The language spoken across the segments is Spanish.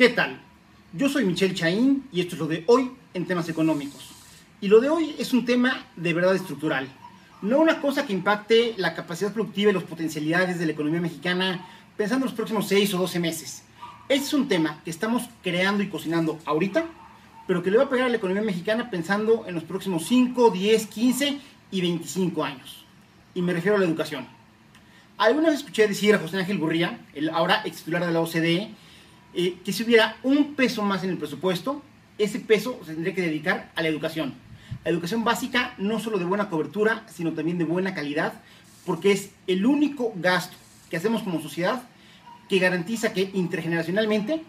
¿Qué tal? Yo soy Michelle Chaín y esto es lo de hoy en temas económicos. Y lo de hoy es un tema de verdad estructural. No una cosa que impacte la capacidad productiva y las potencialidades de la economía mexicana pensando en los próximos 6 o 12 meses. Este es un tema que estamos creando y cocinando ahorita, pero que le va a pegar a la economía mexicana pensando en los próximos 5, 10, 15 y 25 años. Y me refiero a la educación. Alguna vez escuché decir a José Ángel Gurría, el ahora ex titular de la OCDE, eh, que si hubiera un peso más en el presupuesto, ese peso se tendría que dedicar a la educación. La educación básica no solo de buena cobertura, sino también de buena calidad, porque es el único gasto que hacemos como sociedad que garantiza que intergeneracionalmente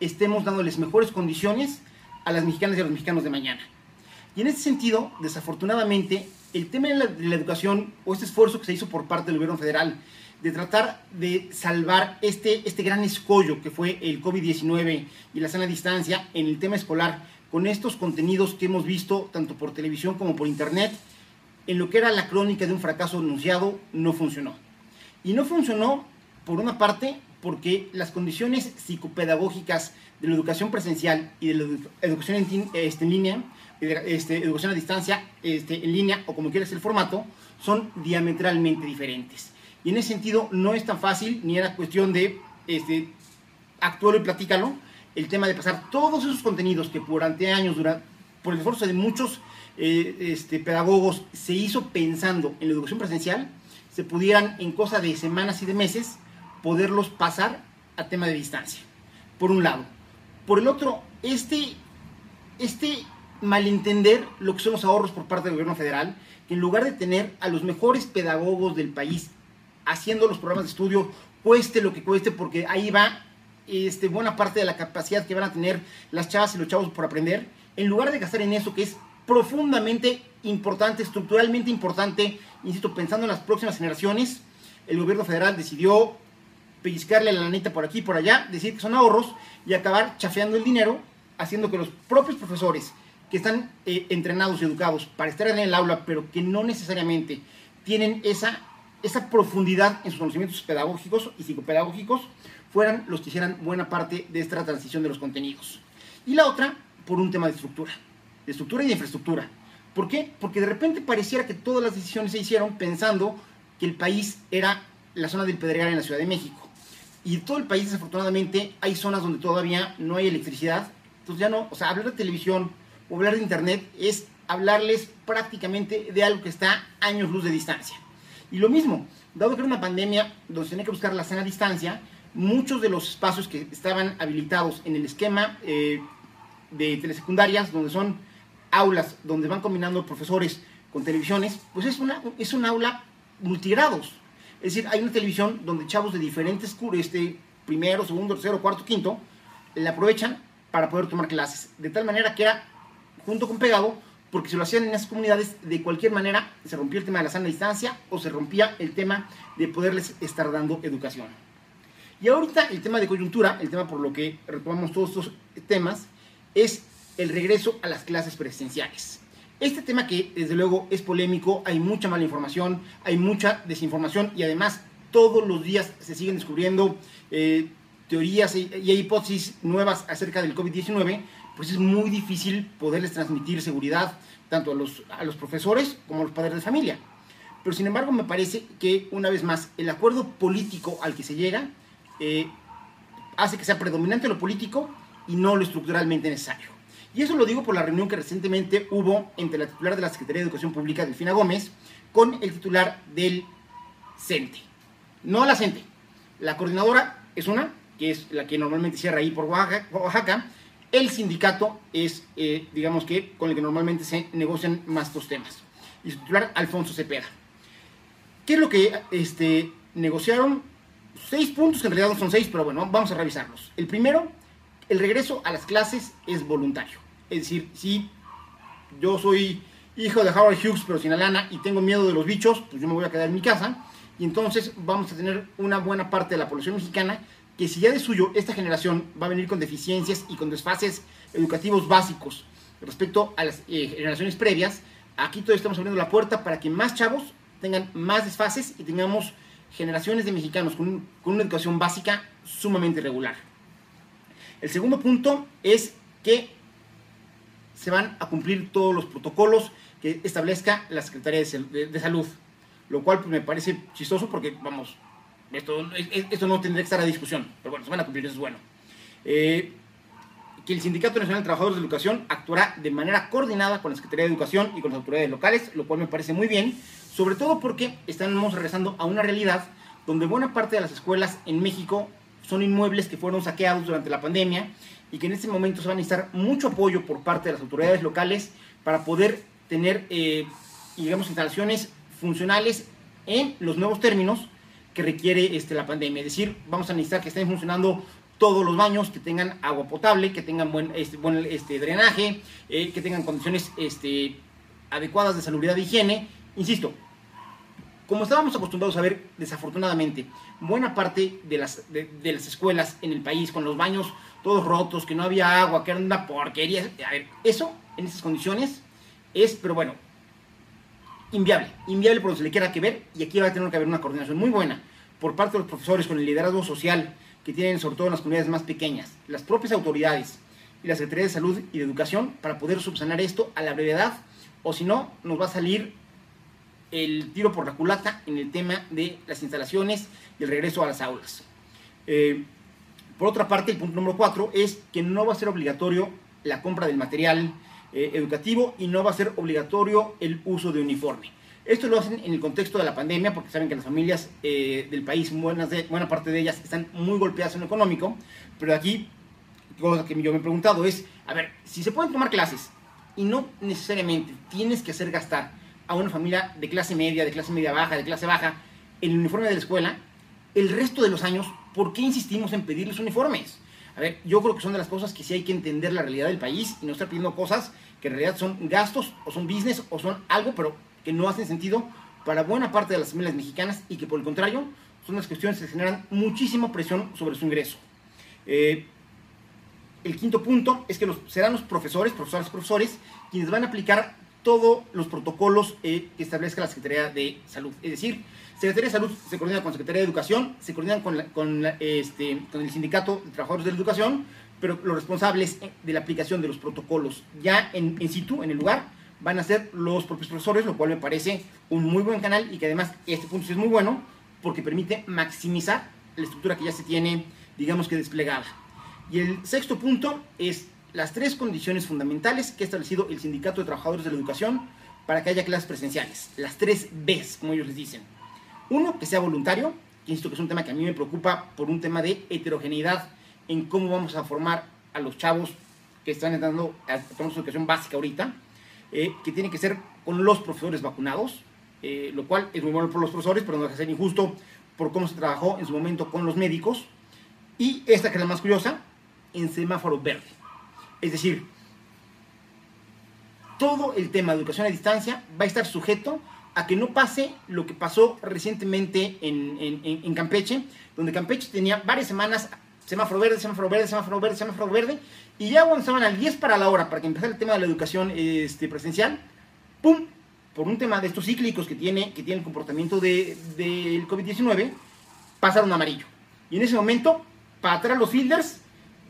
estemos dándoles mejores condiciones a las mexicanas y a los mexicanos de mañana. Y en ese sentido, desafortunadamente, el tema de la, de la educación o este esfuerzo que se hizo por parte del gobierno federal de tratar de salvar este, este gran escollo que fue el COVID-19 y la sana distancia en el tema escolar, con estos contenidos que hemos visto tanto por televisión como por internet, en lo que era la crónica de un fracaso anunciado, no funcionó. Y no funcionó, por una parte, porque las condiciones psicopedagógicas de la educación presencial y de la educación en, este, en línea, este, educación a distancia, este, en línea o como quieras el formato, son diametralmente diferentes. Y en ese sentido no es tan fácil, ni era cuestión de este, actuarlo y platícalo, el tema de pasar todos esos contenidos que durante años, durante, por el esfuerzo de muchos eh, este, pedagogos, se hizo pensando en la educación presencial, se pudieran en cosa de semanas y de meses poderlos pasar a tema de distancia, por un lado. Por el otro, este, este malentender lo que son los ahorros por parte del gobierno federal, que en lugar de tener a los mejores pedagogos del país haciendo los programas de estudio, cueste lo que cueste, porque ahí va este, buena parte de la capacidad que van a tener las chavas y los chavos por aprender, en lugar de gastar en eso que es profundamente importante, estructuralmente importante, insisto, pensando en las próximas generaciones, el gobierno federal decidió pellizcarle la lanita por aquí y por allá, decir que son ahorros y acabar chafeando el dinero, haciendo que los propios profesores que están eh, entrenados y educados para estar en el aula, pero que no necesariamente tienen esa esa profundidad en sus conocimientos pedagógicos y psicopedagógicos fueran los que hicieran buena parte de esta transición de los contenidos. Y la otra, por un tema de estructura, de estructura y de infraestructura. ¿Por qué? Porque de repente pareciera que todas las decisiones se hicieron pensando que el país era la zona del Pedregal en la Ciudad de México. Y todo el país, desafortunadamente, hay zonas donde todavía no hay electricidad. Entonces ya no, o sea, hablar de televisión o hablar de internet es hablarles prácticamente de algo que está años luz de distancia. Y lo mismo, dado que era una pandemia donde tenía que buscar la sana distancia, muchos de los espacios que estaban habilitados en el esquema eh, de telesecundarias, donde son aulas donde van combinando profesores con televisiones, pues es, una, es un aula multigrados. Es decir, hay una televisión donde chavos de diferentes este, primero, segundo, tercero, cuarto, quinto, la aprovechan para poder tomar clases. De tal manera que era, junto con pegado, porque si lo hacían en esas comunidades, de cualquier manera se rompía el tema de la sana distancia o se rompía el tema de poderles estar dando educación. Y ahorita el tema de coyuntura, el tema por lo que retomamos todos estos temas, es el regreso a las clases presenciales. Este tema que desde luego es polémico, hay mucha mala información, hay mucha desinformación y además todos los días se siguen descubriendo eh, teorías y, y hipótesis nuevas acerca del COVID-19 pues es muy difícil poderles transmitir seguridad tanto a los, a los profesores como a los padres de familia. Pero sin embargo me parece que una vez más el acuerdo político al que se llega eh, hace que sea predominante lo político y no lo estructuralmente necesario. Y eso lo digo por la reunión que recientemente hubo entre la titular de la Secretaría de Educación Pública, Delfina Gómez, con el titular del CENTE. No la CENTE. La coordinadora es una, que es la que normalmente cierra ahí por Oaxaca el sindicato es, eh, digamos que, con el que normalmente se negocian más estos temas. Y su titular, Alfonso Cepeda. ¿Qué es lo que este, negociaron? Seis puntos, que en realidad no son seis, pero bueno, vamos a revisarlos. El primero, el regreso a las clases es voluntario. Es decir, si yo soy hijo de Howard Hughes, pero sin lana y tengo miedo de los bichos, pues yo me voy a quedar en mi casa. Y entonces vamos a tener una buena parte de la población mexicana que si ya de suyo esta generación va a venir con deficiencias y con desfases educativos básicos respecto a las eh, generaciones previas, aquí todavía estamos abriendo la puerta para que más chavos tengan más desfases y tengamos generaciones de mexicanos con, con una educación básica sumamente regular. El segundo punto es que se van a cumplir todos los protocolos que establezca la Secretaría de, Salud, lo cual me parece chistoso porque, vamos, esto, esto no tendría que estar a discusión, pero bueno, se van a cumplir, eso es bueno. Eh, que el Sindicato Nacional de Trabajadores de Educación actuará de manera coordinada con la Secretaría de Educación y con las autoridades locales, lo cual me parece muy bien, sobre todo porque estamos regresando a una realidad donde buena parte de las escuelas en México son inmuebles que fueron saqueados durante la pandemia y que en este momento se va a necesitar mucho apoyo por parte de las autoridades locales para poder tener, eh, digamos, instalaciones funcionales en los nuevos términos que requiere este, la pandemia. Es decir, vamos a necesitar que estén funcionando todos los baños, que tengan agua potable, que tengan buen, este, buen este, drenaje, eh, que tengan condiciones este, adecuadas de salubridad e higiene. Insisto, como estábamos acostumbrados a ver, desafortunadamente, buena parte de las, de, las escuelas en el país, con los baños todos rotos, que no había agua, que era una porquería. A ver, eso, en esas condiciones, es, pero bueno, inviable. Inviable por donde se le quiera que ver, y aquí va a tener que haber una coordinación muy buena por parte de los profesores con el liderazgo social que tienen sobre todo en las comunidades más pequeñas, las propias autoridades y la Secretaría de Salud y de Educación para poder subsanar esto a la brevedad, o si no, nos va a salir el tiro por la culata en el tema de las instalaciones y el regreso a las aulas. Eh, por otra parte, el punto número cuatro es que no va a ser obligatorio la compra del material eh, educativo y no va a ser obligatorio el uso de uniforme. Esto lo hacen en el contexto de la pandemia porque saben que las familias eh, del país, buenas de, buena parte de ellas, están muy golpeadas en lo económico. Pero aquí, cosa que yo me he preguntado es, a ver, si se pueden tomar clases y no necesariamente tienes que hacer gastar a una familia de clase media, de clase media baja, de clase baja, el uniforme de la escuela, el resto de los años, ¿por qué insistimos en pedirles uniformes? A ver, yo creo que son de las cosas que sí hay que entender la realidad del país y no estar pidiendo cosas que en realidad son gastos o son business o son algo, pero que no hacen sentido para buena parte de las familias mexicanas y que por el contrario son las cuestiones que generan muchísima presión sobre su ingreso. Eh, el quinto punto es que serán los profesores, profesores, profesores, quienes van a aplicar todos los protocolos eh, que establezca la Secretaría de Salud. Es decir, Secretaría de Salud se coordina con Secretaría de Educación, se coordinan con, con, este, con el Sindicato de Trabajadores de la Educación, pero los responsables de la aplicación de los protocolos ya en, en situ, en el lugar, van a ser los propios profesores, lo cual me parece un muy buen canal y que además este punto es muy bueno porque permite maximizar la estructura que ya se tiene, digamos que desplegada. Y el sexto punto es las tres condiciones fundamentales que ha establecido el Sindicato de Trabajadores de la Educación para que haya clases presenciales. Las tres Bs, como ellos les dicen. Uno, que sea voluntario, que que es un tema que a mí me preocupa por un tema de heterogeneidad en cómo vamos a formar a los chavos que están entrando a tomar su educación básica ahorita eh, que tiene que ser con los profesores vacunados, eh, lo cual es muy bueno por los profesores, pero no deja de ser injusto por cómo se trabajó en su momento con los médicos. Y esta que es la más curiosa, en semáforo verde. Es decir, todo el tema de educación a distancia va a estar sujeto a que no pase lo que pasó recientemente en, en, Campeche, donde Campeche tenía varias semanas semáforo verde, semáforo verde, semáforo verde, semáforo verde, y ya cuando estaban al 10 para la hora para que empezara el tema de la educación este, presencial, ¡pum! Por un tema de estos cíclicos que tiene, que tiene el comportamiento del de, COVID-19, pasaron amarillo. Y en ese momento, para atrás los fielders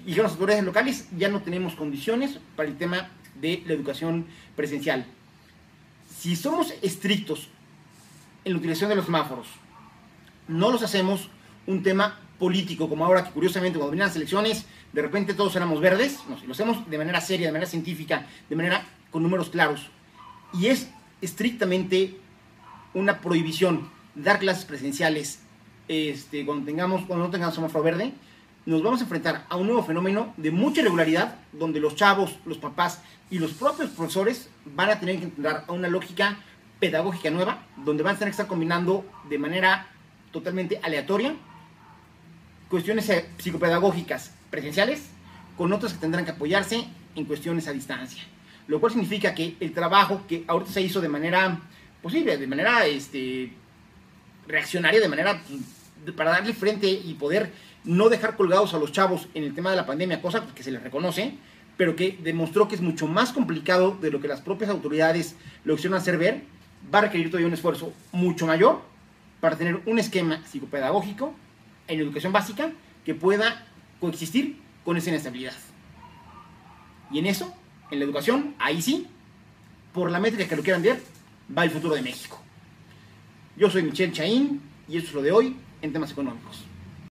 y las autoridades locales, ya no tenemos condiciones para el tema de la educación presencial. Si somos estrictos en la utilización de los semáforos, no los hacemos un tema político como ahora, que curiosamente cuando vienen las elecciones, de repente todos éramos verdes, no, si lo hacemos de manera seria, de manera científica, de manera con números claros, y es estrictamente una prohibición dar clases presenciales este, cuando, tengamos, cuando no tengamos semáforo verde, nos vamos a enfrentar a un nuevo fenómeno de mucha irregularidad, donde los chavos, los papás y los propios profesores van a tener que entrar a una lógica pedagógica nueva, donde van a tener que estar combinando de manera totalmente aleatoria cuestiones eh, psicopedagógicas presenciales con otras que tendrán que apoyarse en cuestiones a distancia. Lo cual significa que el trabajo que ahorita se hizo de manera posible, de manera este, reaccionaria, de manera pues, para darle frente y poder no dejar colgados a los chavos en el tema de la pandemia, cosa que se les reconoce, pero que demostró que es mucho más complicado de lo que las propias autoridades lo quisieron hacer ver, va a requerir todavía un esfuerzo mucho mayor para tener un esquema psicopedagógico en educación básica que pueda coexistir con esa inestabilidad. Y en eso, en la educación, ahí sí, por la métrica que lo quieran ver, va el futuro de México. Yo soy Michelle Chaín y esto es lo de hoy en temas económicos.